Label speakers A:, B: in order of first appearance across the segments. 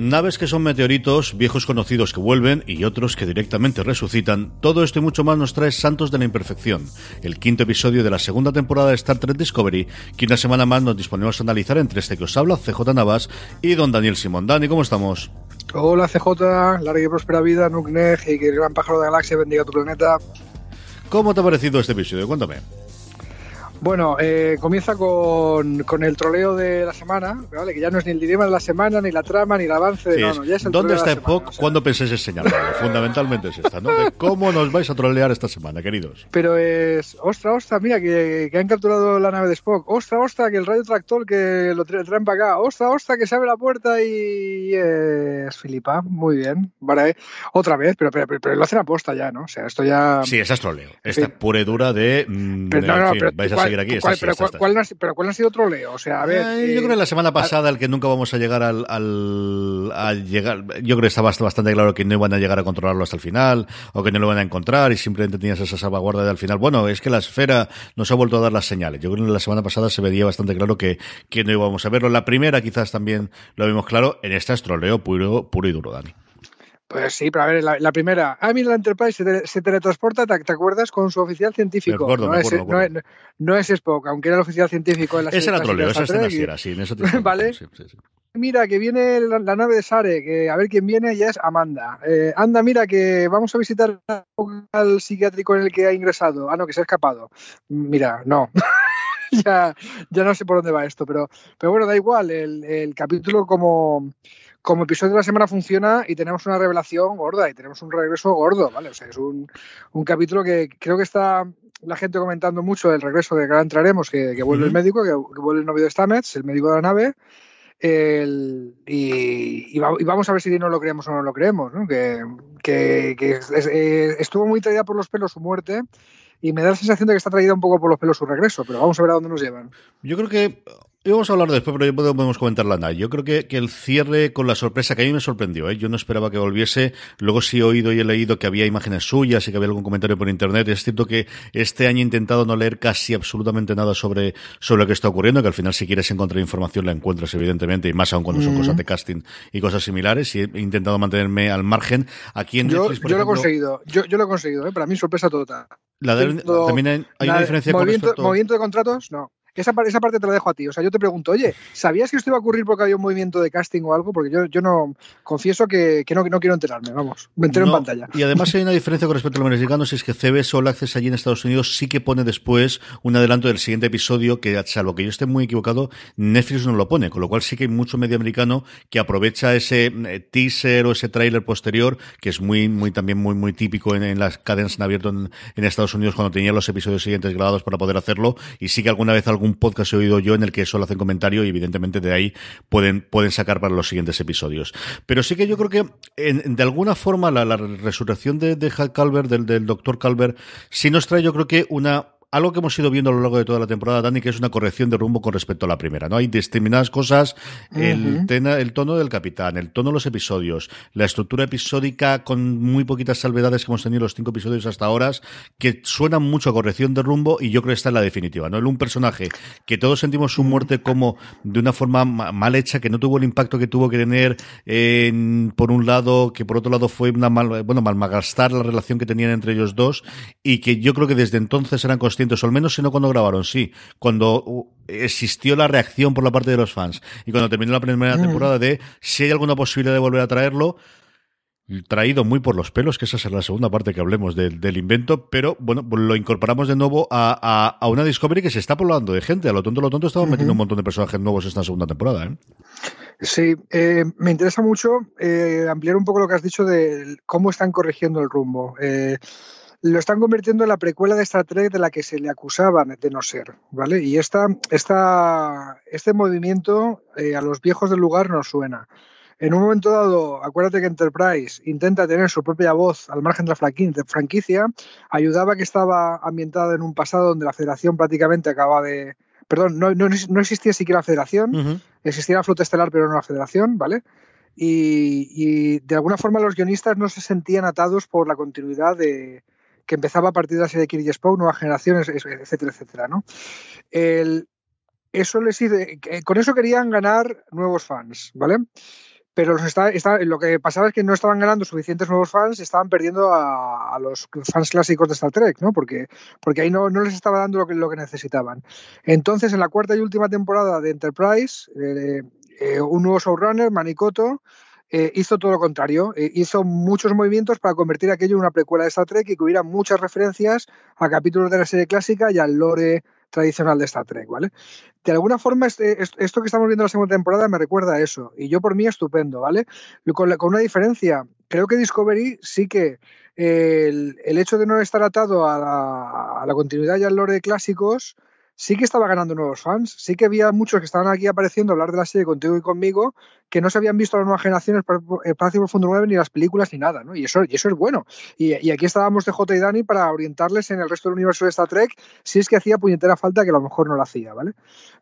A: Naves que son meteoritos, viejos conocidos que vuelven y otros que directamente resucitan. Todo esto y mucho más nos trae Santos de la Imperfección, el quinto episodio de la segunda temporada de Star Trek Discovery, que una semana más nos disponemos a analizar entre este que os habla, CJ Navas y don Daniel Simón. Dani, ¿cómo estamos?
B: Hola CJ, larga y próspera vida, Nukneg y que el gran pájaro de la galaxia bendiga tu planeta.
A: ¿Cómo te ha parecido este episodio? Cuéntame.
B: Bueno, eh, comienza con, con, el troleo de la semana, ¿vale? que ya no es ni el dilema de la semana, ni la trama, ni el avance.
A: Sí,
B: no, no, ya es el
A: ¿Dónde está
B: Spock?
A: o sea. cuando penséis enseñarlo? Fundamentalmente es esta, ¿no? De cómo nos vais a trolear esta semana, queridos.
B: Pero es, ostra, ostra, mira, que, que han capturado la nave de Spock. Ostra, ostra, que el radio tractor que lo tra traen para acá. Ostra, ostra, que se abre la puerta y es Filipa. Muy bien. Vale, otra vez, pero, pero, pero, pero, lo hacen aposta ya, ¿no? O sea, esto ya.
A: Sí, esa es troleo. Esta sí. pura y dura de. Mmm,
B: pero, no, no,
A: en fin, vais a
B: ¿cuál,
A: seguir aquí.
B: ¿cuál, pero, ¿cuál, ha, pero ¿cuál ha sido troleo? O sea, a ver.
A: Eh, yo creo que la semana pasada, el que nunca vamos a llegar al, al, a llegar. Yo creo que estaba bastante claro que no iban a llegar a controlarlo hasta el final, o que no lo van a encontrar, y simplemente tenías esa salvaguarda de al final. Bueno, es que la esfera nos ha vuelto a dar las señales. Yo creo que la semana pasada se veía bastante claro que, que no íbamos a verlo. La primera quizás también lo vimos claro. En esta es troleo puro, puro y duro, Dani.
B: Pues sí, pero a ver, la, la primera. Ah, mira, la Enterprise se, te, se teletransporta, ¿te, ¿te, acuerdas? Con su oficial científico.
A: Me acuerdo,
B: no,
A: me
B: es,
A: acuerdo,
B: no, es, no, es, Spock, aunque era el oficial científico de la
A: Ese era troleo, esa escena sí era, sí, en eso te
B: ¿Vale?
A: Sí, sí, sí.
B: Mira, que viene la, la, nave de Sare, que a ver quién viene, ya es Amanda. Eh, anda, mira, que vamos a visitar al psiquiátrico en el que ha ingresado. Ah, no, que se ha escapado. Mira, no. ya, ya no sé por dónde va esto, pero, pero bueno, da igual. El, el capítulo como como episodio de la semana funciona y tenemos una revelación gorda y tenemos un regreso gordo, ¿vale? O sea, es un, un capítulo que creo que está la gente comentando mucho el regreso de que ahora entraremos, que, que vuelve uh -huh. el médico, que, que, vuelve el novio de Stamets, el médico de la nave. El, y, y, va, y, vamos a ver si no lo creemos o no lo creemos, ¿no? Que, que, que es, es, estuvo muy traída por los pelos su muerte y me da la sensación de que está traída un poco por los pelos su regreso, pero vamos a ver a dónde nos llevan.
A: Yo creo que Íbamos a hablar después, pero ya podemos comentarla nada. Yo creo que, que, el cierre con la sorpresa que a mí me sorprendió, ¿eh? yo no esperaba que volviese. Luego sí he oído y he leído que había imágenes suyas y que había algún comentario por internet. Es cierto que este año he intentado no leer casi absolutamente nada sobre, sobre lo que está ocurriendo, que al final si quieres encontrar información la encuentras evidentemente, y más aún cuando son mm cosas de casting y cosas similares. Y he intentado mantenerme al margen. Aquí en
B: yo,
A: Netflix, por
B: yo
A: ejemplo,
B: lo he conseguido, yo, yo lo he conseguido, ¿eh? para mí sorpresa total.
A: La de, también hay, hay una diferencia
B: movimiento,
A: con respecto...
B: movimiento de contratos, no. Esa, esa, parte te la dejo a ti. O sea, yo te pregunto, oye, ¿sabías que esto iba a ocurrir porque había un movimiento de casting o algo? Porque yo, yo no confieso que, que, no, no quiero enterarme, vamos. Me entero
A: no,
B: en pantalla.
A: Y además hay una diferencia con respecto a los americanos, es que CBS All Access allí en Estados Unidos sí que pone después un adelanto del siguiente episodio que, salvo que yo esté muy equivocado, Netflix no lo pone. Con lo cual sí que hay mucho medio americano que aprovecha ese eh, teaser o ese tráiler posterior, que es muy, muy también muy, muy típico en, en las cadenas en abierto en, en, Estados Unidos cuando tenían los episodios siguientes grabados para poder hacerlo. Y sí que alguna vez algún podcast he oído yo en el que solo hacen comentario y evidentemente de ahí pueden, pueden sacar para los siguientes episodios. Pero sí que yo creo que en, de alguna forma la, la resurrección de, de Hal Calvert, del, del doctor Calvert, sí nos trae yo creo que una algo que hemos ido viendo a lo largo de toda la temporada, Dani, que es una corrección de rumbo con respecto a la primera. ¿no? Hay determinadas cosas, uh -huh. el, tena, el tono del capitán, el tono de los episodios, la estructura episódica con muy poquitas salvedades que hemos tenido los cinco episodios hasta ahora, que suenan mucho a corrección de rumbo y yo creo que esta es la definitiva. ¿no? Un personaje que todos sentimos su muerte como de una forma mal hecha, que no tuvo el impacto que tuvo que tener en, por un lado, que por otro lado fue una mal, bueno, malmagastar la relación que tenían entre ellos dos y que yo creo que desde entonces eran o al menos si no cuando grabaron, sí, cuando uh, existió la reacción por la parte de los fans. Y cuando terminó la primera mm. temporada de si hay alguna posibilidad de volver a traerlo, traído muy por los pelos, que esa será la segunda parte que hablemos del invento, pero bueno, pues lo incorporamos de nuevo a, a, una Discovery que se está poblando de gente. A lo tonto, a lo tonto, estamos metiendo un montón de personajes nuevos esta segunda temporada. ¿eh?
B: Sí, eh, me interesa mucho eh, ampliar un poco lo que has dicho de cómo están corrigiendo el rumbo. Lo están convirtiendo en la precuela de Star Trek de la que se le acusaban de no ser, ¿vale? Y esta, esta, este movimiento eh, a los viejos del lugar nos suena. En un momento dado, acuérdate que Enterprise intenta tener su propia voz al margen de la franquicia, ayudaba que estaba ambientada en un pasado donde la Federación prácticamente acaba de... Perdón, no, no, no existía siquiera la Federación, uh -huh. existía la Flota Estelar, pero no la Federación, ¿vale? Y, y, de alguna forma los guionistas no se sentían atados por la continuidad de, que empezaba a partir de la serie de Kirby Spock, nuevas generaciones, etcétera, etcétera, ¿no? El, eso les con eso querían ganar nuevos fans, ¿vale? Pero los está, lo que pasaba es que no estaban ganando suficientes nuevos fans, estaban perdiendo a, los fans clásicos de Star Trek, ¿no? Porque, porque ahí no, no les estaba dando lo que, lo que necesitaban. Entonces, en la cuarta y última temporada de Enterprise, eh, eh, un nuevo showrunner, Manikoto, eh, hizo todo lo contrario. hizo muchos movimientos para convertir aquello en una precuela de Star Trek y que hubiera muchas referencias a capítulos de la serie clásica y al lore tradicional de Star Trek, ¿vale? De alguna forma, este, esto que estamos viendo en la segunda temporada me recuerda a eso, y yo por mí estupendo, ¿vale? Con, una diferencia, creo que Discovery sí que el, hecho de no estar atado a la, a la continuidad y al lore de clásicos sí que estaba ganando nuevos fans, sí que había muchos que estaban aquí apareciendo a hablar de la serie contigo y conmigo, que no se habían visto las nuevas generaciones Espacio Profundo 9 ni las películas ni nada, ¿no? Y eso, y eso es bueno. Y, aquí estábamos de J y Dani para orientarles en el resto del universo de Star Trek si es que hacía puñetera falta que a lo mejor no lo hacía, ¿vale?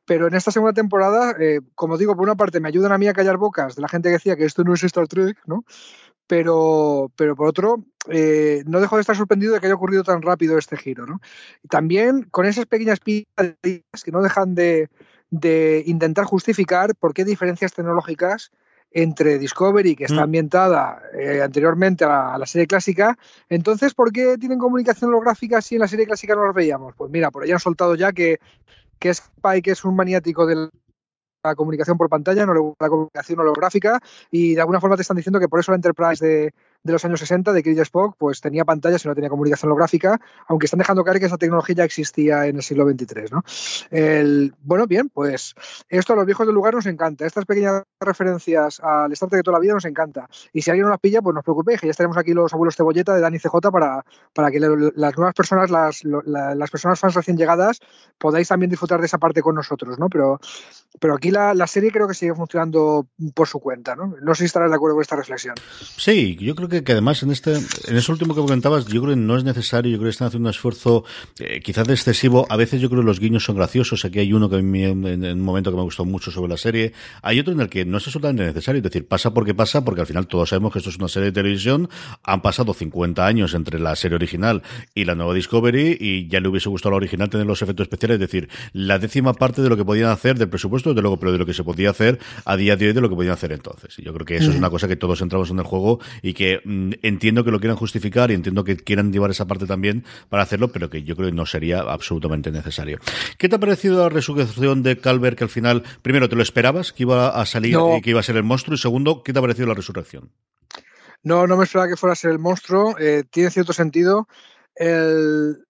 B: Pero en esta segunda temporada, eh, como digo, por una parte me ayudan a mí a callar bocas de la gente que decía que esto no es Star Trek, ¿no? Pero, pero por otro, eh, no dejo de estar sorprendido de que haya ocurrido tan rápido este giro. ¿no? Y también con esas pequeñas pistas que no dejan de, intentar justificar por qué diferencias tecnológicas entre Discovery, que está mm. ambientada eh, anteriormente a la, serie clásica, entonces, ¿por qué tienen comunicación holográfica si en la serie clásica no los veíamos? Pues mira, por ahí han soltado ya que, que Spike es un maniático del la comunicación por pantalla, no le la comunicación holográfica y de alguna forma te están diciendo que por eso la Enterprise de, de los años 60 de Kirby Spock, pues tenía pantallas y no tenía comunicación holográfica, aunque están dejando caer que esa tecnología ya existía en el siglo XXIII. ¿no? El, bueno, bien, pues esto a los viejos del lugar nos encanta. Estas pequeñas referencias al Star de toda la vida nos encanta. Y si alguien no las pilla, pues no os preocupéis, que ya estaremos aquí los abuelos cebolleta de Dani CJ para, para que las nuevas personas, las, las personas fans recién llegadas, podáis también disfrutar de esa parte con nosotros, ¿no? Pero, pero aquí la, la serie creo que sigue funcionando por su cuenta, ¿no? No sé si estarás de acuerdo con esta reflexión.
A: Sí, yo creo que que, además en este, en ese último que comentabas, yo creo que no es necesario, yo creo que están haciendo un esfuerzo eh, quizás excesivo. A veces yo creo que los guiños son graciosos. Aquí hay uno que en, un momento que me gustó mucho sobre la serie. Hay otro en el que no es absolutamente necesario. Es decir, pasa porque pasa, porque al final todos sabemos que esto es una serie de televisión. Han pasado 50 años entre la serie original y la nueva Discovery y ya le hubiese gustado a la original tener los efectos especiales. Es decir, la décima parte de lo que podían hacer del presupuesto, desde luego, pero de lo que se podía hacer a día de hoy de lo que podían hacer entonces. Y yo creo que eso es una cosa que todos entramos en el juego y que Mm, entiendo que lo quieran justificar y entiendo que quieran llevar esa parte también para hacerlo, pero que yo creo que no sería absolutamente necesario. ¿Qué te ha parecido la resurrección de Calvert que al final, primero, te lo esperabas que iba a salir y que iba a ser el monstruo? Y segundo, ¿qué te ha parecido la resurrección?
B: No, no me esperaba que fuera a ser el monstruo. Eh, tiene cierto sentido. El,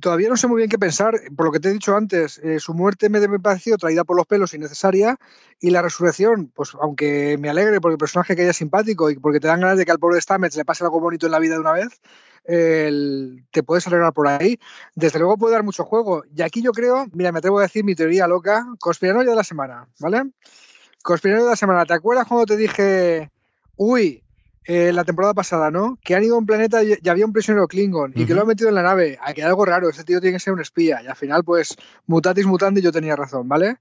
B: todavía no sé muy bien qué pensar. Por lo que te he dicho antes, eh, su muerte me, pareció traída por los pelos innecesaria y la resurrección, pues aunque me alegre porque el personaje que haya simpático y porque te dan ganas de que al pobre Stamets le pase algo bonito en la vida de una vez, te puedes alegrar por ahí. Desde luego puede dar mucho juego. Y aquí yo creo, mira, me atrevo a decir mi teoría loca, conspiranoia de la semana, ¿vale? Conspiranoia de la semana. ¿Te acuerdas cuando te dije, uy, eh, la temporada pasada, ¿no? Que han ido a un planeta y, había un prisionero Klingon y que lo han metido en la nave. Hay que algo raro, ese tío tiene que ser un espía. Y al final, pues, mutatis mutandi, yo tenía razón, ¿vale?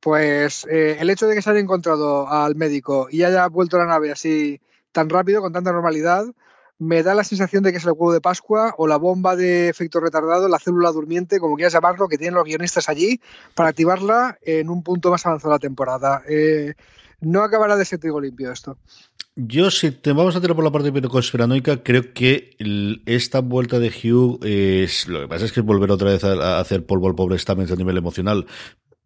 B: Pues eh, el hecho de que se haya encontrado al médico y haya vuelto a la nave así tan rápido, con tanta normalidad, me da la sensación de que es el huevo de Pascua o la bomba de efecto retardado, la célula durmiente, como quieras llamarlo, que tienen los guionistas allí para activarla en un punto más avanzado de la temporada. Eh, no acabará de ser trigo limpio esto.
A: Yo, si te vamos a tirar por la parte conspiranoica, creo que esta vuelta de Hugh es. Lo que pasa es que es volver otra vez a, hacer polvo al pobre Stamens a nivel emocional.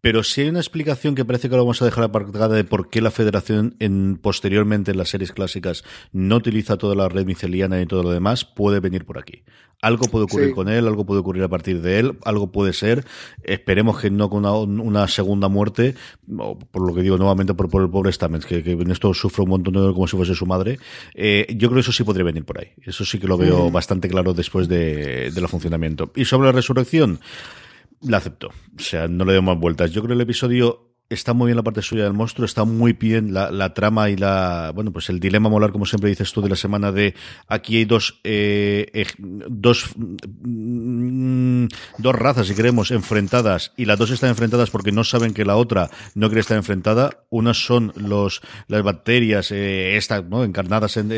A: Pero si hay una explicación que parece que lo vamos a dejar aparcada de por qué la Federación en, posteriormente en las series clásicas no utiliza toda la red miceliana y todo lo demás, puede venir por aquí. Algo puede ocurrir con él, algo puede ocurrir a partir de él, algo puede ser. Esperemos que no con una, segunda muerte, por lo que digo nuevamente por, el pobre Stamets, que, en esto sufre un montón de como si fuese su madre. Eh, yo creo que eso sí podría venir por ahí. Eso sí que lo veo bastante claro después de, del funcionamiento. Y sobre la resurrección, la acepto. O sea, no le doy más vueltas. Yo creo que el episodio está muy bien la parte suya del monstruo, está muy bien la, trama y la, bueno, pues el dilema molar, como siempre dices tú, de la semana de aquí hay dos, eh, dos, mm, dos razas, si queremos, enfrentadas y las dos están enfrentadas porque no saben que la otra no quiere estar enfrentada. Unas son los, las bacterias, eh, estas, ¿no? Encarnadas en,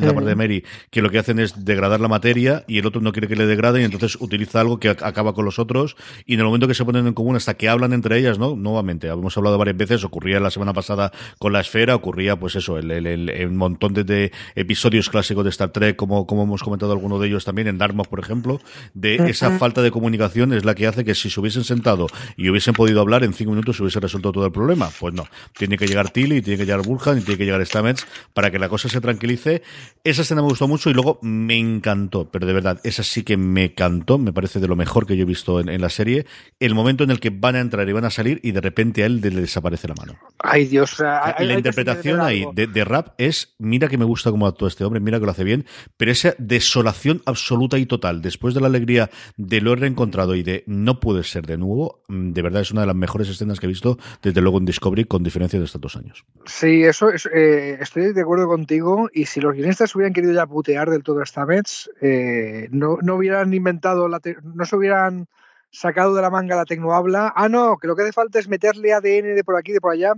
A: la parte de Mary, que lo que hacen es degradar la materia y el otro no quiere que le degrade y entonces utiliza algo que acaba con los otros y en el momento que se ponen en común hasta que hablan entre ellas, ¿no? Nuevamente, hemos hablado varias veces, ocurría la semana pasada con la esfera, ocurría pues eso, el, el, montón de, episodios clásicos de Star Trek, como, como hemos comentado algunos de ellos también, en Dartmouth, por ejemplo, de esa falta de comunicación es la que hace que si se hubiesen sentado y hubiesen podido hablar, en cinco minutos se hubiese resuelto todo el problema. Pues no, tiene que llegar Tilly, tiene que llegar Burhan y tiene que llegar Stamets para que la cosa se tranquilice. Esa escena me gustó mucho y luego me encantó, pero de verdad, esa sí que me cantó, me parece de lo mejor que yo he visto en, en la serie, el momento en el que van a entrar y van a salir y de repente a él le desaparece la mano.
B: Ay, Dios.
A: la interpretación ahí de, rap es, mira que me gusta cómo actúa este hombre, mira que lo hace bien, pero esa desolación absoluta y total, después de la alegría de lo he reencontrado y de no puede ser de nuevo, mm, de verdad es una de las mejores escenas que he visto desde luego en Discovery, con diferencia de estos dos años.
B: Sí, eso es, eh, estoy de acuerdo contigo, y si los guionistas hubieran querido ya putear del todo esta vez, eh, no, no hubieran inventado, la no se hubieran sacado de la manga la tecnohabla. Ah, no, que lo que hace falta es meterle ADN de por aquí, de por allá.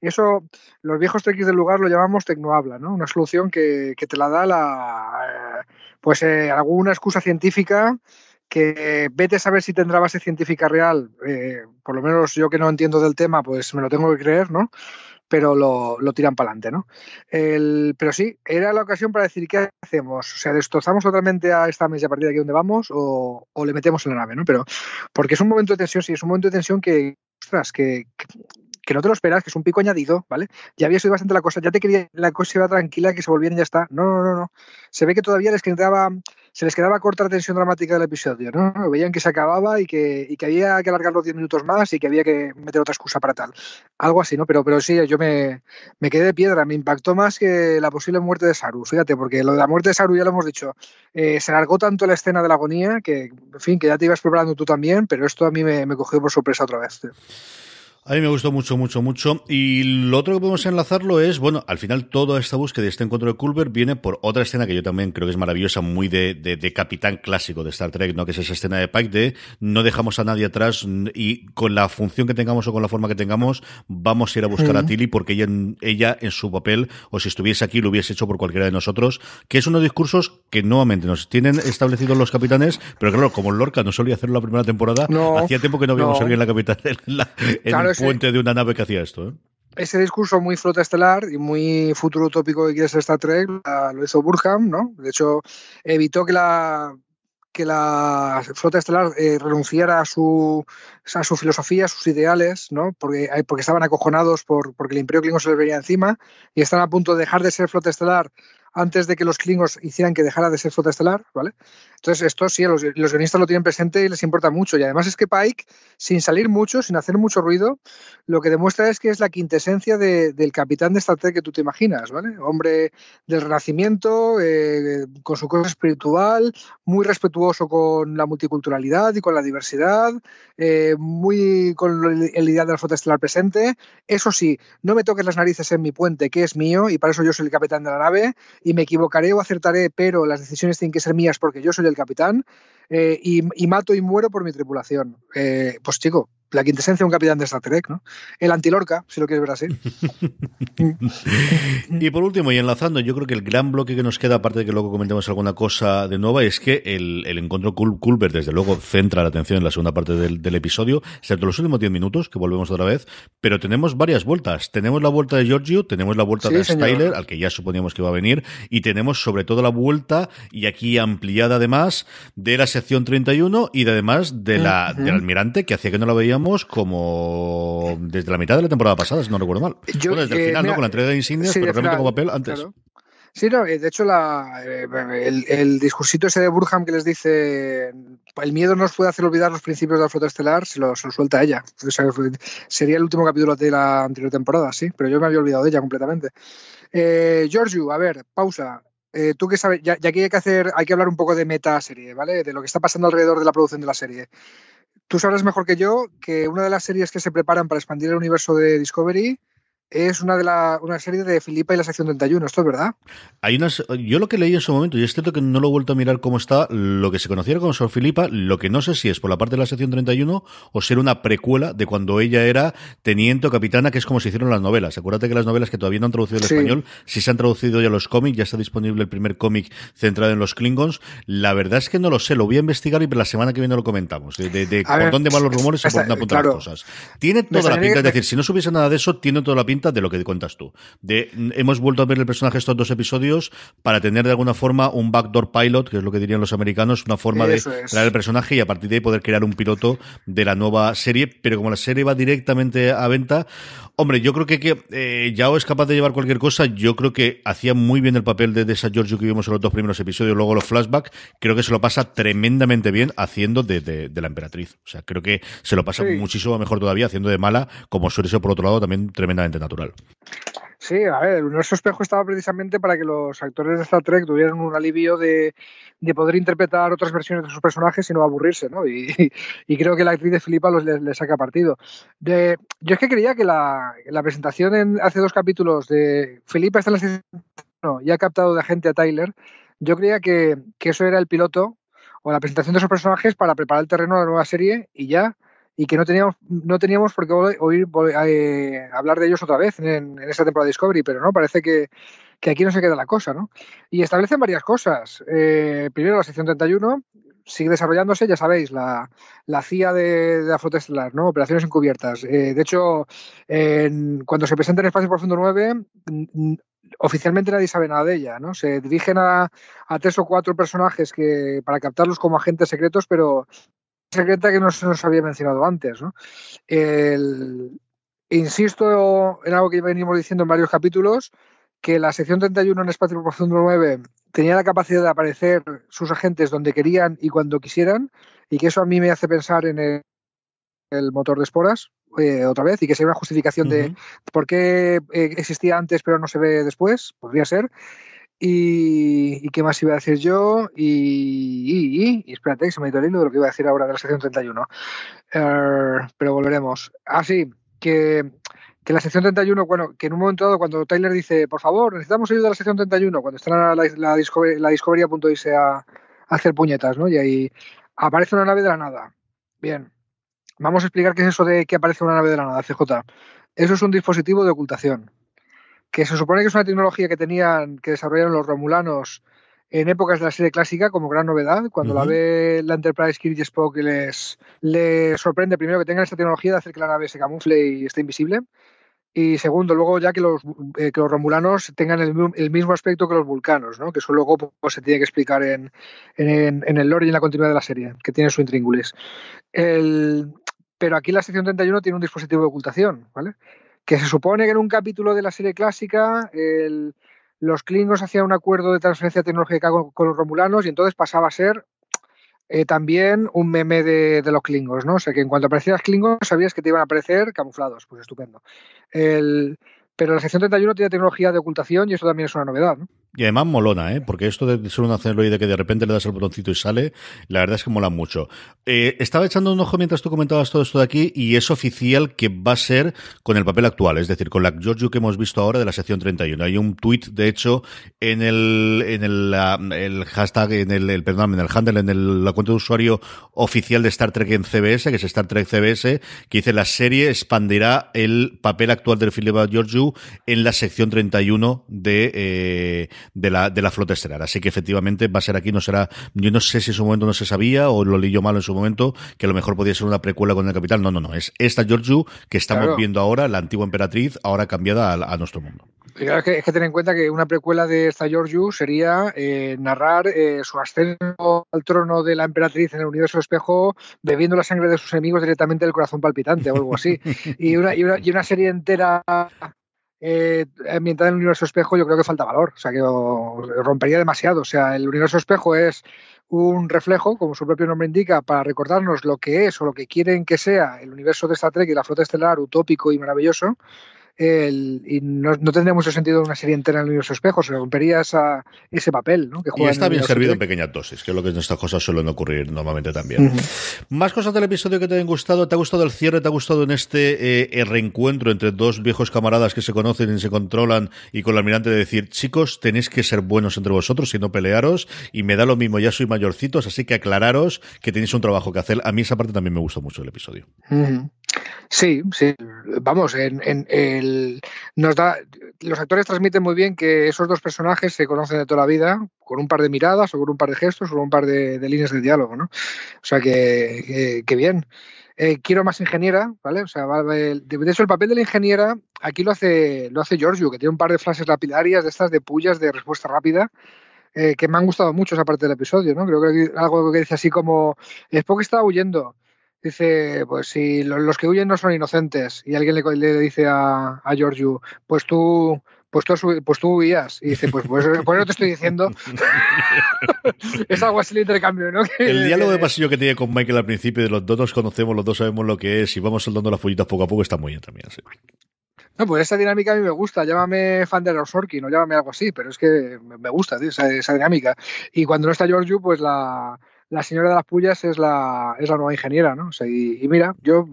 B: Eso, los viejos trequis del lugar lo llamamos tecnohabla, ¿no? Una solución que, te la da la, eh, pues eh, alguna excusa científica que vete a saber si tendrá base científica real. Eh, por lo menos yo que no entiendo del tema, pues me lo tengo que creer, ¿no? Pero lo, tiran para adelante, ¿no? pero sí, era la ocasión para decir qué hacemos. O sea, destrozamos totalmente a esta mesa a partir de aquí donde vamos o, le metemos en la nave, ¿no? Pero porque es un momento de tensión, sí, es un momento de tensión que, ostras, que, que no te lo esperas, que es un pico añadido, ¿vale? Ya había sido bastante la cosa, ya te quería la cosa iba tranquila, que se volvieran y ya está. No, no, no, no. Se ve que todavía les quedaba, se les quedaba corta la tensión dramática del episodio, ¿no? Veían que se acababa y que, y que había que alargar los 10 minutos más y que había que meter otra excusa para tal. Algo así, ¿no? Pero, pero sí, yo me, me quedé de piedra, me impactó más que la posible muerte de Saru, fíjate, porque lo de la muerte de Saru ya lo hemos dicho, eh, se alargó tanto la escena de la agonía que, en fin, que ya te ibas preparando tú también, pero esto a mí me cogió por sorpresa otra vez.
A: A mí me gustó mucho, mucho, mucho. Y lo otro que podemos enlazarlo es, bueno, al final toda esta búsqueda de este encuentro de Culver viene por otra escena que yo también creo que es maravillosa, muy de, de, capitán clásico de Star Trek, ¿no? Que es esa escena de Pike de no dejamos a nadie atrás y con la función que tengamos o con la forma que tengamos, vamos a ir a buscar a Tilly porque ella, ella en su papel, o si estuviese aquí, lo hubiese hecho por cualquiera de nosotros, que es uno de discursos que nuevamente nos tienen establecidos los capitanes, pero claro, como Lorca no solía hacerlo la primera temporada, hacía tiempo que no habíamos no. a alguien en la capital, en, puente de una nave que hacía esto. ¿eh?
B: Ese discurso muy flota estelar y muy futuro utópico que quiere ser Star Trek lo hizo Burham, ¿no? De hecho, evitó que la que la flota estelar eh, renunciara a su, a su filosofía, a sus ideales, ¿no? porque, porque estaban acojonados por, porque el Imperio Klingon se les venía encima y están a punto de dejar de ser flota estelar antes de que los Klingons hicieran que dejara de ser flota estelar, ¿vale? Entonces, esto sí, los, los, guionistas lo tienen presente y les importa mucho. Y además es que Pike, sin salir mucho, sin hacer mucho ruido, lo que demuestra es que es la quintesencia del capitán de Star Trek que tú te imaginas, ¿vale? Hombre del renacimiento, eh, con su cosa espiritual, muy respetuoso con la multiculturalidad y con la diversidad, eh, muy con el ideal de la flota estelar presente. Eso sí, no me toques las narices en mi puente, que es mío, y para eso yo soy el capitán de la nave, y me equivocaré o acertaré, pero las decisiones tienen que ser mías porque yo soy el capitán, eh, y, mato y muero por mi tripulación. Eh, pues chico, la quintesencia de un capitán de Star Trek, ¿no? El antilorca, si lo quieres ver así.
A: y por último, y enlazando, yo creo que el gran bloque que nos queda, aparte de que luego comentemos alguna cosa de nueva, es que el, encuentro Culver, desde luego, centra la atención en la segunda parte del, episodio, excepto los últimos 10 minutos, que volvemos otra vez, pero tenemos varias vueltas. Tenemos la vuelta de Giorgio, tenemos la vuelta de Styler, al que ya suponíamos que iba a venir, y tenemos sobre todo la vuelta, y aquí ampliada además, de la sección 31 y de, además de la, del almirante, que hacía que no la veíamos como desde la mitad de la temporada pasada, si no recuerdo mal. desde el eh, final, ¿no? Con la entrega de insignias, pero realmente como papel antes.
B: Sí, no, eh, de hecho la, eh, el, discursito ese de Burham que les dice el miedo nos puede hacer olvidar los principios de la flota estelar, se lo, suelta ella. sería el último capítulo de la anterior temporada, sí, pero yo me había olvidado de ella completamente. Eh, Giorgio, a ver, pausa. tú que sabes, ya, ya, que hay que hacer, hay que hablar un poco de meta serie, ¿vale? De lo que está pasando alrededor de la producción de la serie. Tú sabrás mejor que yo que una de las series que se preparan para expandir el universo de Discovery es una de la, una serie de Filipa y la sección 31, ¿esto es verdad?
A: Hay unas, yo lo que leí en su momento, y es cierto que no lo he vuelto a mirar cómo está, lo que se conociera como Sor Filipa, lo que no sé si es por la parte de la sección 31 o ser una precuela de cuando ella era teniente o capitana, que es como se hicieron las novelas. Acuérdate que las novelas que todavía no han traducido al español, si se han traducido ya los cómics, ya está disponible el primer cómic centrado en los Klingons. La verdad es que no lo sé, lo voy a investigar y la semana que viene lo comentamos, de, por dónde van los rumores y por dónde apuntan las cosas. Tiene toda la pinta, es decir, si no supiese nada de eso, tiene toda la pinta de lo que cuentas tú. De, hemos vuelto a ver el personaje estos dos episodios para tener de alguna forma un backdoor pilot, que es lo que dirían los americanos, una forma de traer el personaje y a partir de ahí poder crear un piloto de la nueva serie. Pero como la serie va directamente a venta, hombre, yo creo que, que eh, Yao es capaz de llevar cualquier cosa. Yo creo que hacía muy bien el papel de, esa Giorgio que vimos en los dos primeros episodios, luego los flashbacks. Creo que se lo pasa tremendamente bien haciendo de, la emperatriz. O sea, creo que se lo pasa muchísimo mejor todavía haciendo de mala, como suele ser por otro lado también tremendamente natural.
B: Sí, a ver, el universo espejo estaba precisamente para que los actores de Star Trek tuvieran un alivio de, poder interpretar otras versiones de sus personajes y no aburrirse, ¿no? Y, creo que la actriz de Filipa los, le, saca partido. De, yo es que creía que la, presentación en, hace dos capítulos de Filipa está en la y ha captado de gente a Tyler, yo creía que, que eso era el piloto o la presentación de esos personajes para preparar el terreno a la nueva serie y ya y que no teníamos, no teníamos por qué oír eh, hablar de ellos otra vez en, esta temporada de Discovery, pero no, parece que, aquí no se queda la cosa, ¿no? Y establecen varias cosas. Eh, primero, la sección 31 sigue desarrollándose, ya sabéis, la, CIA de, la flota estelar, ¿no? Operaciones encubiertas. Eh, de hecho, cuando se presenta en Espacio Profundo 9, oficialmente nadie sabe nada de ella, ¿no? Se dirigen a, a, tres o cuatro personajes que para captarlos como agentes secretos, pero secreta que no se nos había mencionado antes. ¿no? insisto en algo que venimos diciendo en varios capítulos, que la sección 31 en Espacio Profundo 9 tenía la capacidad de aparecer sus agentes donde querían y cuando quisieran, y que eso a mí me hace pensar en el, motor de esporas, eh, otra vez, y que sea una justificación de por qué eh, existía antes pero no se ve después, podría ser. Y, qué más iba a decir yo? Y, y, espérate, que se me ha ido el hilo de lo que iba a decir ahora de la sección 31. Er, pero volveremos. Ah, sí, que, que, la sección 31, bueno, que en un momento dado, cuando Tyler dice, por favor, necesitamos ayuda de la sección 31, cuando está la, la, la, la Discovery a punto a, a, hacer puñetas, ¿no? Y ahí aparece una nave de la nada. Bien. Vamos a explicar qué es eso de que aparece una nave de la nada, CJ. Eso es un dispositivo de ocultación que se supone que es una tecnología que tenían, que desarrollaron los romulanos en épocas de la serie clásica como gran novedad. Cuando la ve la Enterprise, Kirk y Spock les, les sorprende primero que tengan esta tecnología de hacer que la nave se camufle y esté invisible. Y segundo, luego ya que los, eh, que los romulanos tengan el, mismo aspecto que los vulcanos, ¿no? que eso luego pues, se tiene que explicar en, en, en, el lore y en la continuidad de la serie, que tiene su intríngulis. pero aquí la sección 31 tiene un dispositivo de ocultación, ¿vale? Que se supone que en un capítulo de la serie clásica los Klingons hacían un acuerdo de transferencia tecnológica con, los Romulanos y entonces pasaba a ser eh, también un meme de, los Klingons, ¿no? O sea que en cuanto aparecieras Klingons sabías que te iban a aparecer camuflados, pues estupendo. El, pero la sección 31 tiene tecnología de ocultación y eso también es una novedad, ¿no?
A: Y además molona, ¿eh? Porque esto de ser un de que de repente le das el botoncito y sale, la verdad es que mola mucho. Eh, estaba echando un ojo mientras tú comentabas todo esto de aquí y es oficial que va a ser con el papel actual, es decir, con la Giorgio que hemos visto ahora de la sección 31. Hay un tweet, de hecho, en el, en el, el hashtag, en el, perdón, en el handle, en el, la cuenta de usuario oficial de Star Trek en CBS, que es Star Trek CBS, que dice la serie expandirá el papel actual del Philip Giorgio en la sección 31 de, eh, de la, de la flota estelar. Así que efectivamente va a ser aquí, no será, yo no sé si en su momento no se sabía o lo leí yo mal en su momento, que a lo mejor podía ser una precuela con el capital. No, no, no, es esta Georgiou que estamos viendo ahora, la antigua emperatriz, ahora cambiada a, nuestro mundo.
B: es que, tener en cuenta que una precuela de esta Georgiou sería eh, narrar eh, su ascenso al trono de la emperatriz en el universo espejo, bebiendo la sangre de sus enemigos directamente del corazón palpitante o algo así. y, una, y, una, y una serie entera eh, ambientada en el universo espejo, yo creo que falta valor. O sea, que rompería demasiado. O sea, el universo espejo es un reflejo, como su propio nombre indica, para recordarnos lo que es o lo que quieren que sea el universo de Star Trek y la flota estelar utópico y maravilloso. Y no, tendría mucho sentido una serie entera en el universo espejo, se rompería esa, ese papel, ¿no?
A: Que y está bien servido en pequeñas dosis, que es lo que en estas cosas suelen ocurrir normalmente también. Más cosas del episodio que te hayan gustado, ¿te ha gustado el cierre? ¿Te ha gustado en este eh, reencuentro entre dos viejos camaradas que se conocen y se controlan y con el almirante de decir, chicos, tenéis que ser buenos entre vosotros y no pelearos y me da lo mismo, ya soy mayorcitos, así que aclararos que tenéis un trabajo que hacer. A mí esa parte también me gustó mucho del episodio.
B: Sí, sí. Vamos, en, el, nos da, los actores transmiten muy bien que esos dos personajes se conocen de toda la vida, con un par de miradas, o con un par de gestos, o con un par de, líneas de diálogo, ¿no? O sea que, que, bien. Eh, quiero más ingeniera, ¿vale? O sea, de hecho, el papel de la ingeniera aquí lo hace, lo hace Giorgio, que tiene un par de frases lapidarias de estas de pullas de respuesta rápida. Eh, que me han gustado mucho esa parte del episodio, ¿no? Creo que algo que dice así como Spock está huyendo, Dice, pues si los que huyen no son inocentes. Y alguien le, dice a, a Giorgio, pues tú, pues tú, pues tú huías. Y dice, pues, pues, pues no te estoy diciendo. es algo así el intercambio, ¿no?
A: el diálogo de pasillo que tiene con Michael al principio, de los dos nos conocemos, los dos sabemos lo que es y vamos soldando las follitas poco a poco, está muy bien también.
B: No, pues esa dinámica a mí me gusta. Llámame fan de Sorkin o llámame algo así, pero es que me gusta esa, esa, dinámica. Y cuando no está Giorgio, pues la, la señora de las pullas es la, es la nueva ingeniera, ¿no? y, mira, yo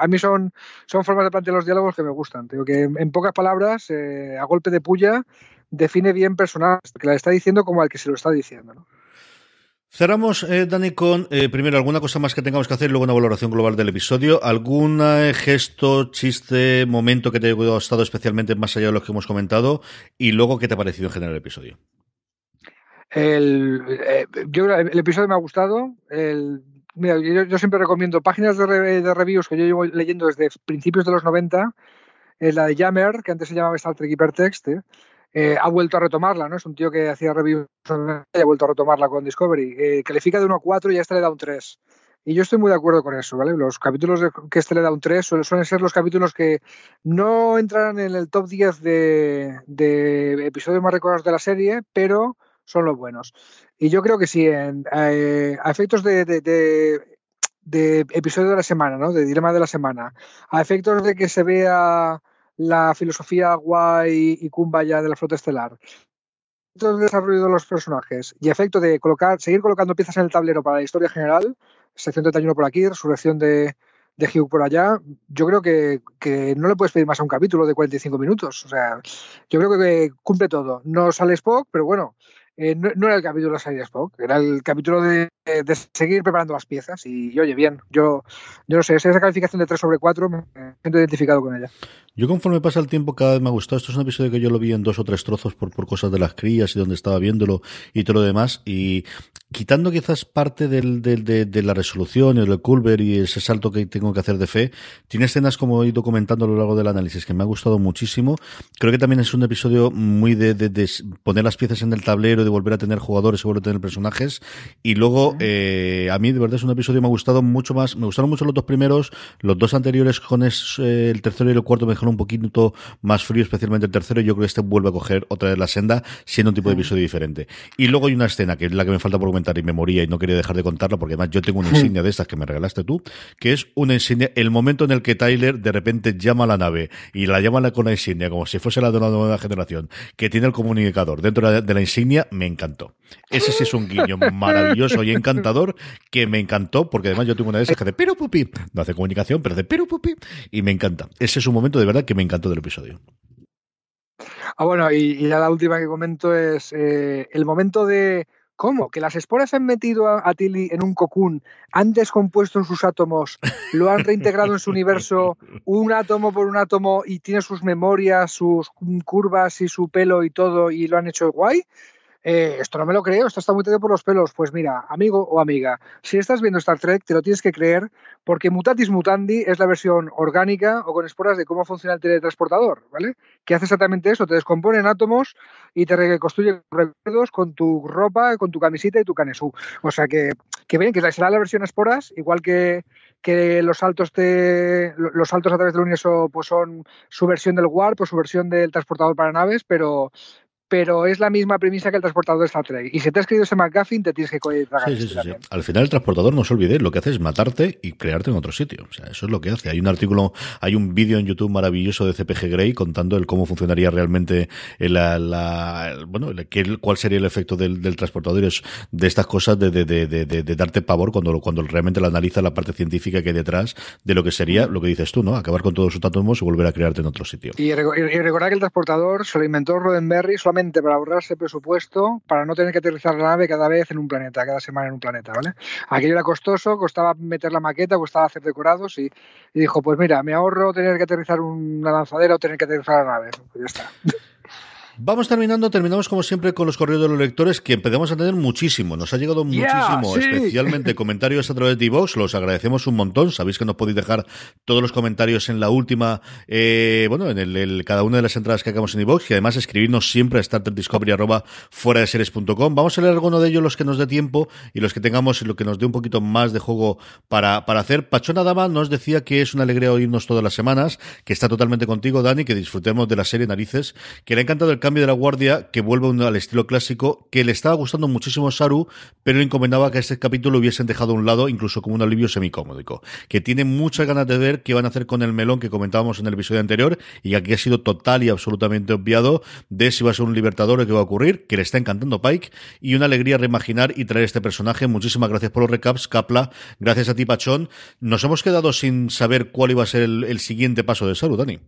B: a mí, son, son formas de plantear los diálogos que me gustan. Digo que en, pocas palabras, eh, a golpe de puya, define bien personal, que la está diciendo como al que se lo está diciendo, ¿no?
A: Cerramos, eh, Dani, con eh, primero alguna cosa más que tengamos que hacer luego una valoración global del episodio. ¿Algún gesto, chiste, momento que te haya gustado especialmente más allá de los que hemos comentado? Y luego, ¿qué te ha parecido en general el episodio?
B: El, eh, yo, el episodio me ha gustado. El, mira, yo, siempre recomiendo páginas de, de, reviews que yo llevo leyendo desde principios de los 90. Eh, la de Jammer, que antes se llamaba Star Trek Hypertext, eh, ha vuelto a retomarla, ¿no? Es un tío que hacía reviews y ha vuelto a retomarla con Discovery. califica de 1 a 4 y a este le da un 3. Y yo estoy muy de acuerdo con eso, ¿vale? Los capítulos que este le da un 3 suelen, ser los capítulos que no entran en el top 10 de, de episodios más recordados de la serie, pero son los buenos. Y yo creo que sí, en, eh, a efectos de, de, episodio de la semana, ¿no? De dilema de la semana, a efectos de que se vea la filosofía guay y ya de la flota estelar, el desarrollo de los personajes y efecto de colocar, seguir colocando piezas en el tablero para la historia general, sección 31 por aquí, resurrección de, de Hugh por allá, yo creo que, que, no le puedes pedir más a un capítulo de 45 minutos. O sea, yo creo que cumple todo. No sale Spock, pero bueno, eh, no, era el capítulo de Side Spock, era el capítulo de, seguir preparando las piezas. Y, oye, bien, yo, yo no sé, esa calificación de 3 sobre 4 me siento identificado con ella.
A: Yo conforme pasa el tiempo cada vez me ha gustado. Esto es un episodio que yo lo vi en dos o tres trozos por, por cosas de las crías y donde estaba viéndolo y todo lo demás. Y quitando quizás parte del, del, de, la resolución, el Culver y ese salto que tengo que hacer de fe, tiene escenas como he ido comentando a lo largo del análisis que me ha gustado muchísimo. Creo que también es un episodio muy de, de poner las piezas en el tablero, de volver a tener jugadores y volver a tener personajes. Y luego, eh, a mí de verdad es un episodio que me ha gustado mucho más. Me gustaron mucho los dos primeros, los dos anteriores con eh, el tercero y el cuarto me un poquito más frío, especialmente el tercero. Yo creo que este vuelve a coger otra vez la senda, siendo un tipo de episodio diferente. Y luego hay una escena que es la que me falta por comentar y me moría y no quería dejar de contarla porque además yo tengo una insignia de estas que me regalaste tú, que es una insignia, el momento en el que Tyler de repente llama a la nave y la llama con la insignia como si fuese la de una nueva generación, que tiene el comunicador dentro de la insignia, me encantó. Ese sí es un guiño maravilloso y encantador que me encantó porque además yo tengo una de esas que de pero pupi, no hace comunicación, pero de pero pupi y me encanta. Ese es un momento de verdad que me encantó del episodio.
B: Ah, bueno, y, ya la última que comento es eh, el momento de ¿Cómo? ¿Que las esporas han metido a, Tilly en un cocún, han descompuesto en sus átomos, lo han reintegrado en su universo, un átomo por un átomo, y tiene sus memorias, sus curvas y su pelo y todo, y lo han hecho guay? Eh, esto no me lo creo, esto está muy metido por los pelos. Pues mira, amigo o amiga, si estás viendo Star Trek, te lo tienes que creer, porque Mutatis Mutandi es la versión orgánica o con esporas de cómo funciona el teletransportador, ¿vale? Que hace exactamente eso, te descompone en átomos y te reconstruye recuerdos con tu ropa, con tu camisita y tu canesú. O sea que, que bien, que será la versión esporas, igual que, que los saltos de, los saltos a través del universo pues son su versión del warp o su versión del transportador para naves, pero pero es la misma premisa que el transportador de Star Trek. Y si te has creído ese McGuffin, te tienes que tragar
A: sí, sí, sí, Al final el transportador, no se olvide, lo que hace es matarte y crearte en otro sitio. O sea, eso es lo que hace. Hay un artículo, hay un vídeo en YouTube maravilloso de CPG Grey contando el cómo funcionaría realmente la, la bueno, el, cuál sería el efecto del, del transportador de estas cosas de, de, de, de, darte pavor cuando, cuando realmente la analiza la parte científica que hay detrás de lo que sería lo que dices tú, ¿no? Acabar con todos sus átomos y volver a crearte en otro sitio.
B: Y, y, recordar que el transportador se lo inventó Roddenberry solamente para ahorrarse presupuesto, para no tener que aterrizar la nave cada vez en un planeta, cada semana en un planeta, ¿vale? Aquello era costoso, costaba meter la maqueta, costaba hacer decorados y, y dijo, pues mira, me ahorro tener que aterrizar una lanzadera o tener que aterrizar la nave. Pues ya está.
A: Vamos terminando, terminamos como siempre con los correos de los lectores que empezamos a tener muchísimo. Nos ha llegado muchísimo, especialmente comentarios a través de iVoox. Los agradecemos un montón. Sabéis que nos podéis dejar todos los comentarios en la última, eh, bueno, en el, cada una de las entradas que hagamos en iVoox y además escribirnos siempre a starterdiscovery arroba fuera de series.com. Vamos a leer alguno de ellos los que nos dé tiempo y los que tengamos y lo que nos dé un poquito más de juego para, para hacer. Pachona Dama nos decía que es una alegría oírnos todas las semanas, que está totalmente contigo, Dani, que disfrutemos de la serie Narices, que le ha encantado el cambio de la guardia que vuelve al estilo clásico, que le estaba gustando muchísimo Saru, pero le encomendaba que este capítulo lo hubiesen dejado a un lado, incluso como un alivio semicómodico. Que tiene muchas ganas de ver qué van a hacer con el melón que comentábamos en el episodio anterior y aquí ha sido total y absolutamente obviado de si va a ser un libertador o qué va a ocurrir, que le está encantando Pike y una alegría reimaginar y traer este personaje. Muchísimas gracias por los recaps, Capla. Gracias a ti, Pachón. Nos hemos quedado sin saber cuál iba a ser el, el siguiente paso de Saru, Dani.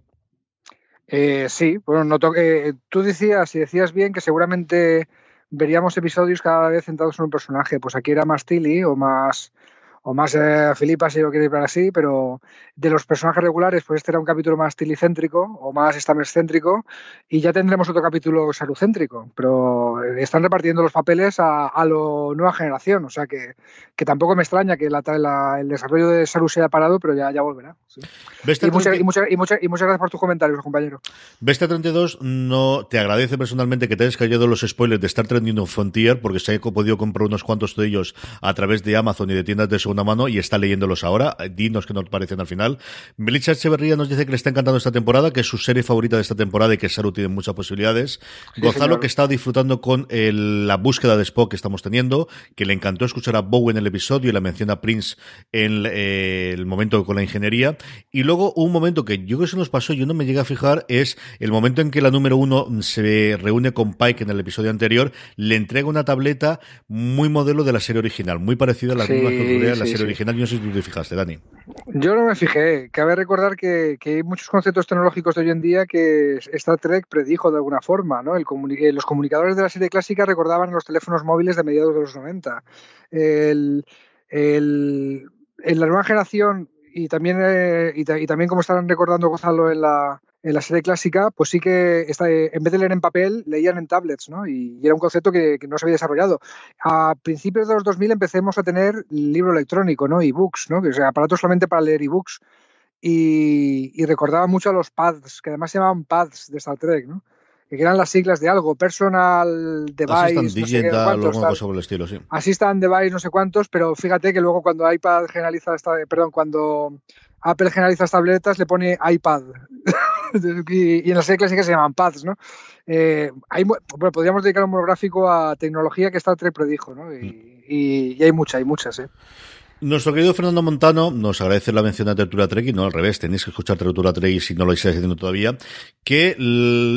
B: Eh, sí, bueno, noto que tú decías y decías bien que seguramente veríamos episodios cada vez centrados en un personaje. Pues aquí era más Tilly o más o más eh, Filipa, si lo queréis ver así, pero de los personajes regulares, pues este era un capítulo más tilicéntrico o más céntrico y ya tendremos otro capítulo salucéntrico, pero están repartiendo los papeles a, a lo nueva generación, o sea que, que tampoco me extraña que la, la, el desarrollo de Salud se haya parado, pero ya, ya volverá. Sí. Y, muchas, y, muchas, y, muchas, y, muchas, gracias por tus comentarios, compañero.
A: Besta 32 no te agradece personalmente que te hayas callado los spoilers de Star Trek New Frontier, porque se ha podido comprar unos cuantos de ellos a través de Amazon y de tiendas de segunda mano y está leyéndolos ahora. Dinos que nos parecen al final. Melissa Echeverría nos dice que le está encantando esta temporada, que es su serie favorita de esta temporada y que Saru tiene muchas posibilidades. Sí, Gonzalo, señor. que está disfrutando con el, la búsqueda de Spock que estamos teniendo, que le encantó escuchar a Bowen en el episodio y la menciona a Prince en eh, el momento con la ingeniería. Y luego un momento que yo creo que se nos pasó, yo no me llegué a fijar, es el momento en que la número uno se reúne con Pike en el episodio anterior, le entrega una tableta muy modelo de la serie original, muy parecida a la sí, misma la serie original. Yo no sé si tú te fijaste, Dani.
B: Yo no me fijé. Cabe recordar que, que, hay muchos conceptos tecnológicos de hoy en día que Star Trek predijo de alguna forma. ¿no? El comuni los comunicadores de la serie clásica recordaban los teléfonos móviles de mediados de los 90. El, el, en la nueva generación y también, eh, y, y, también como estaban recordando Gonzalo en la, en la serie clásica, pues sí que está, en vez de leer en papel, leían en tablets, ¿no? Y, era un concepto que, que, no se había desarrollado. A principios de los 2000 empecemos a tener libro electrónico, ¿no? E-books, ¿no? Que, o sea, aparatos solamente para leer e-books. Y, y, recordaba mucho a los pads, que además se llamaban pads de Star Trek, ¿no? que eran las siglas de algo, personal device,
A: Assistant no sé qué, cuántos, sobre el estilo, sí.
B: Assistant device, no sé cuántos, pero fíjate que luego cuando iPad generaliza esta, perdón, cuando Apple generaliza las tabletas le pone iPad y, en la serie clásica se llaman pads, ¿no? Eh, hay, bueno, podríamos dedicar un monográfico a tecnología que Star Trek predijo, ¿no? Y hay muchas, hay muchas, ¿eh?
A: Nuestro querido Fernando Montano nos agradece la mención a Tertura Trek y no al revés, tenéis que escuchar Tertura Trek si no lo estáis haciendo todavía, que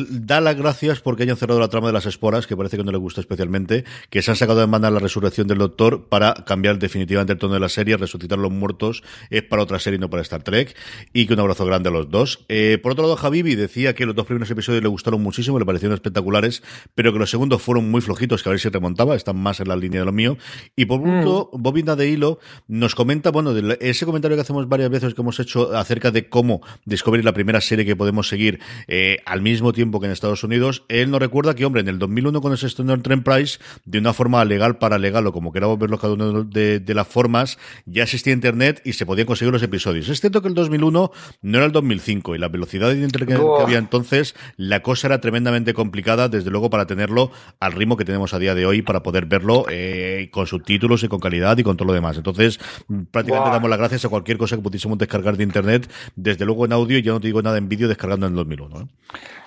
A: da las gracias porque hayan cerrado la trama de las esporas, que parece que no le gusta especialmente, que se han sacado de mano la resurrección del Doctor para cambiar definitivamente el tono de la serie, resucitar los muertos, es para otra serie y no para Star Trek, y que un abrazo grande a los dos. Eh, por otro lado, Javibi decía que los dos primeros episodios le gustaron muchísimo, le parecieron espectaculares, pero que los segundos fueron muy flojitos, que a ver si remontaba, están más en la línea de lo mío. Y por último, mm. Bobina de Hilo nos comenta, bueno, de ese comentario que hacemos varias veces que hemos hecho acerca de cómo descubrir la primera serie que podemos seguir eh, al mismo tiempo que en Estados Unidos, él nos recuerda que, hombre, en el 2001 cuando se estrenó el Trend Price, de una forma legal para legal o como queramos verlo cada una de, de, las formas, ya existía Internet y se podían conseguir los episodios. Es cierto que el 2001 no era el 2005 y la velocidad de Internet que, que había entonces, la cosa era tremendamente complicada, desde luego, para tenerlo al ritmo que tenemos a día de hoy, para poder verlo eh, con subtítulos y con calidad y con todo lo demás. Entonces, prácticamente damos las gracias a cualquier cosa que pudiésemos descargar de internet, desde luego en audio, y ya no te digo nada en vídeo descargando en el 2001. ¿eh?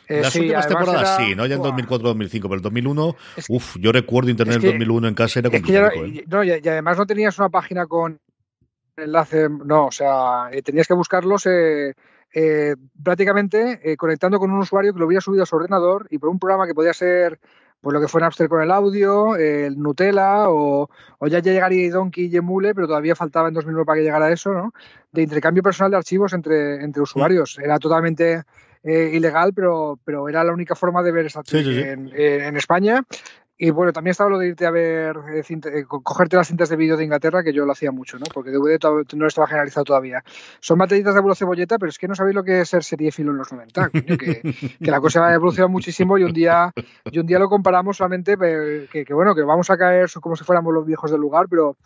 A: Eh, Las últimas temporadas sí, no ya en 2004-2005, pero el 2001, uff, yo recuerdo internet en 2001 en casa era complicado.
B: ¿eh? no, y, además no tenías una página con enlace, no, o sea, tenías que buscarlos prácticamente conectando con un usuario que lo hubiera subido a su ordenador y por un programa que podía ser pues lo que fue Napster con el audio, el Nutella o, o ya, llegaría Donkey y Emule, pero todavía faltaba en 2009 para que llegara eso, ¿no? De intercambio personal de archivos entre, entre usuarios. Era totalmente eh, ilegal, pero, pero era la única forma de ver esa En, en, España. Y bueno, también estaba lo de irte a ver, eh, eh, cogerte las cintas de vídeo de Inglaterra, que yo lo hacía mucho, ¿no? Porque DVD no estaba generalizado todavía. Son batallitas de abuelo cebolleta, pero es que no sabéis lo que es ser filo en los 90, que, la cosa ha evolucionado muchísimo y un día y un día lo comparamos solamente que, bueno, que vamos a caer como si fuéramos los viejos del lugar, pero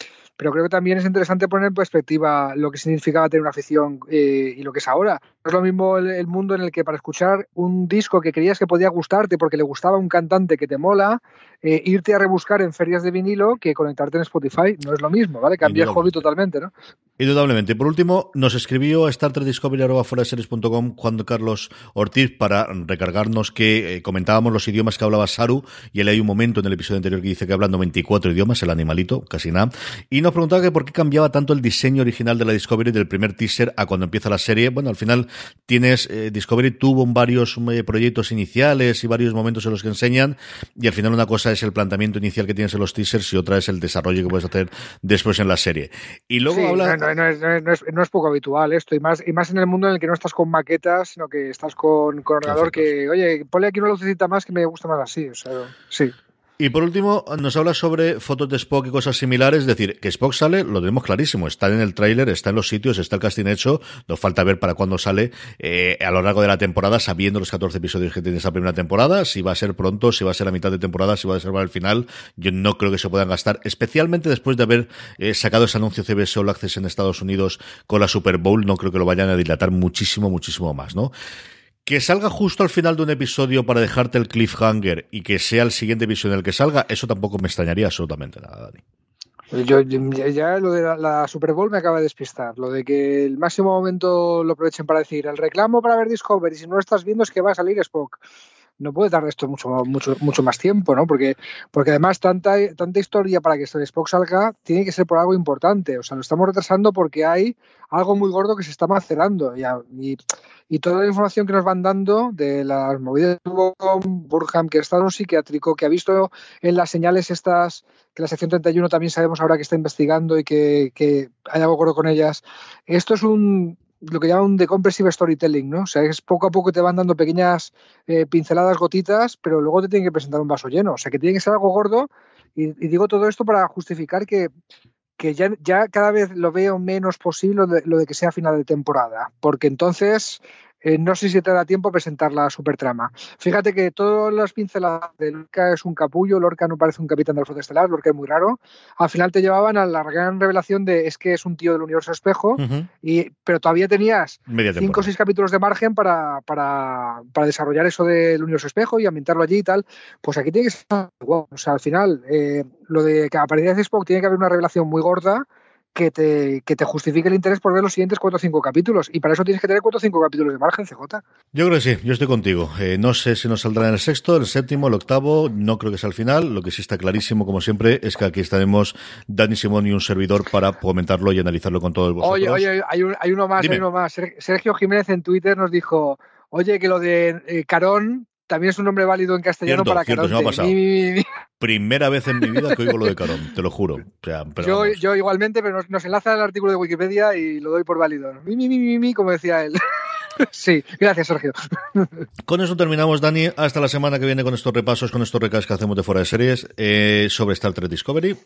B: pero creo que también es interesante poner en perspectiva lo que significaba tener una afición eh, y lo que es ahora. No es lo mismo el, mundo en el que para escuchar un disco que creías que podía gustarte porque le gustaba un cantante que te mola, eh, irte a rebuscar en ferias de vinilo que conectarte en Spotify. No es lo mismo, ¿vale? Cambia el hobby totalmente, ¿no?
A: Indudablemente. Por último, nos escribió a StarTrekDiscovery.com cuando Carlos Ortiz para recargarnos que eh, comentábamos los idiomas que hablaba Saru y él hay un momento en el episodio anterior que dice que hablan 94 idiomas, el animalito, casi nada. Y nos preguntaba que por qué cambiaba tanto el diseño original de la Discovery del primer teaser a cuando empieza la serie. Bueno, al final tienes, eh, Discovery tuvo varios eh, proyectos iniciales y varios momentos en los que enseñan y al final una cosa es el planteamiento inicial que tienes en los teasers y otra es el desarrollo que puedes hacer después en la serie. Y luego habla
B: no, es, poco habitual esto, y más, y más en el mundo en el que no estás con maquetas, sino que estás con, con ordenador que, oye, ponle aquí una lucecita más que me gusta más así. O sea, sí.
A: Y por último, nos habla sobre fotos de Spock y cosas similares. Es decir, que Spock sale, lo tenemos clarísimo. Está en el tráiler, está en los sitios, está el casting hecho. Nos falta ver para cuándo sale eh, a lo largo de la temporada, sabiendo los 14 episodios que tiene esa primera temporada. Si va a ser pronto, si va a ser a mitad de temporada, si va a ser para el final. Yo no creo que se puedan gastar, especialmente después de haber eh, sacado ese anuncio CBS All Access en Estados Unidos con la Super Bowl. No creo que lo vayan a dilatar muchísimo, muchísimo más, ¿no? Que salga justo al final de un episodio para dejarte el cliffhanger y que sea el siguiente episodio en el que salga, eso tampoco me extrañaría absolutamente nada, Dani.
B: Ya lo de la, Super Bowl me acaba de despistar. Lo de que el máximo momento lo aprovechen para decir el reclamo para ver Discovery, si no lo estás viendo es que va a salir Spock. No puede tardar esto mucho, mucho, mucho más tiempo, ¿no? Porque, porque además tanta, tanta historia para que de Spock salga tiene que ser por algo importante. O sea, lo estamos retrasando porque hay algo muy gordo que se está macerando. Y, y toda la información que nos van dando de las movidas de Burham, que está en un psiquiátrico, que ha visto en las señales estas, que la sección 31 también sabemos ahora que está investigando y que, hay algo gordo con ellas. Esto es un lo que llaman un decompressive storytelling, ¿no? O sea, es poco a poco te van dando pequeñas eh, pinceladas, gotitas, pero luego te tienen que presentar un vaso lleno. O sea, que tiene que ser algo gordo. Y, y digo todo esto para justificar que que ya, ya cada vez lo veo menos posible lo de, que sea final de temporada, porque entonces eh, no sé si te da tiempo a presentar la supertrama. Fíjate que todas las pinceladas de Lorca es un capullo, Lorca no parece un capitán de la flota estelar, Lorca es muy raro. Al final te llevaban a la gran revelación de es que es un tío del universo espejo, y, pero todavía tenías cinco o seis capítulos de margen para, para, para, desarrollar eso del universo espejo y ambientarlo allí y tal. Pues aquí tiene que ser igual. O sea, al final, eh, lo de que a partir de Spock tiene que haber una revelación muy gorda que te, que te justifique el interés por ver los siguientes 4 o 5 capítulos. Y para eso tienes que tener 4 o 5 capítulos de margen, CJ.
A: Yo creo que sí, yo estoy contigo. Eh, no sé si nos saldrá en el sexto, el séptimo, el octavo, no creo que sea el final. Lo que sí está clarísimo, como siempre, es que aquí estaremos Dani Simón y un servidor para comentarlo y analizarlo con todo el vosotros.
B: Oye, oye, hay, hay uno más, hay uno más. Sergio Jiménez en Twitter nos dijo, oye, que lo de eh, Carón también es un nombre válido en castellano para cierto,
A: Primera vez en mi vida que oigo lo de Carón, te lo juro.
B: yo, yo, igualmente, pero nos, enlaza el artículo de Wikipedia y lo doy por válido. Mi, mi, mi, mi, como decía él. Sí, gracias, Sergio.
A: Con eso terminamos, Dani. Hasta la semana que viene con estos repasos, con estos recados que hacemos de fuera de series eh, sobre Star Trek Discovery.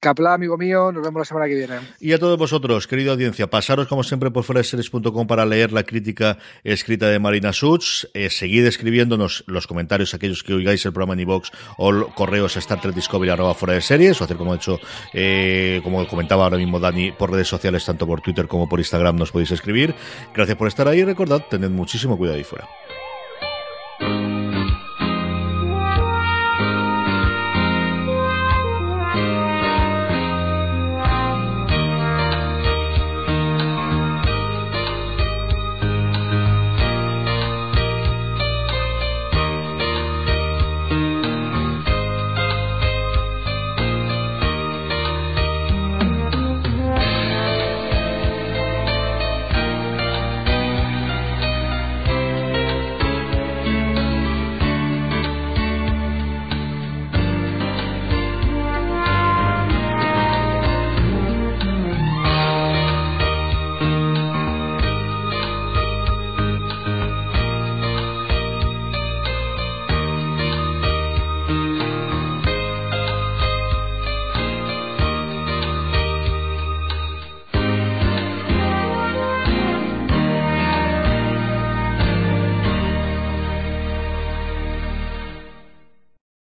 B: Capla, amigo mío, nos vemos la semana que viene.
A: Y a todos vosotros, querida audiencia, pasaros como siempre por fueraseries.com para leer la crítica escrita de Marina Such. Eh, seguid escribiéndonos los comentarios, aquellos que oigáis el programa en iVox o correos a Star Trek Discovery arroba fuera de series, o hacer como he hecho, eh, como comentaba ahora mismo Dani, por redes sociales, tanto por Twitter como por Instagram, nos podéis escribir. Gracias por estar ahí y recordad, tened muchísimo cuidado ahí fuera.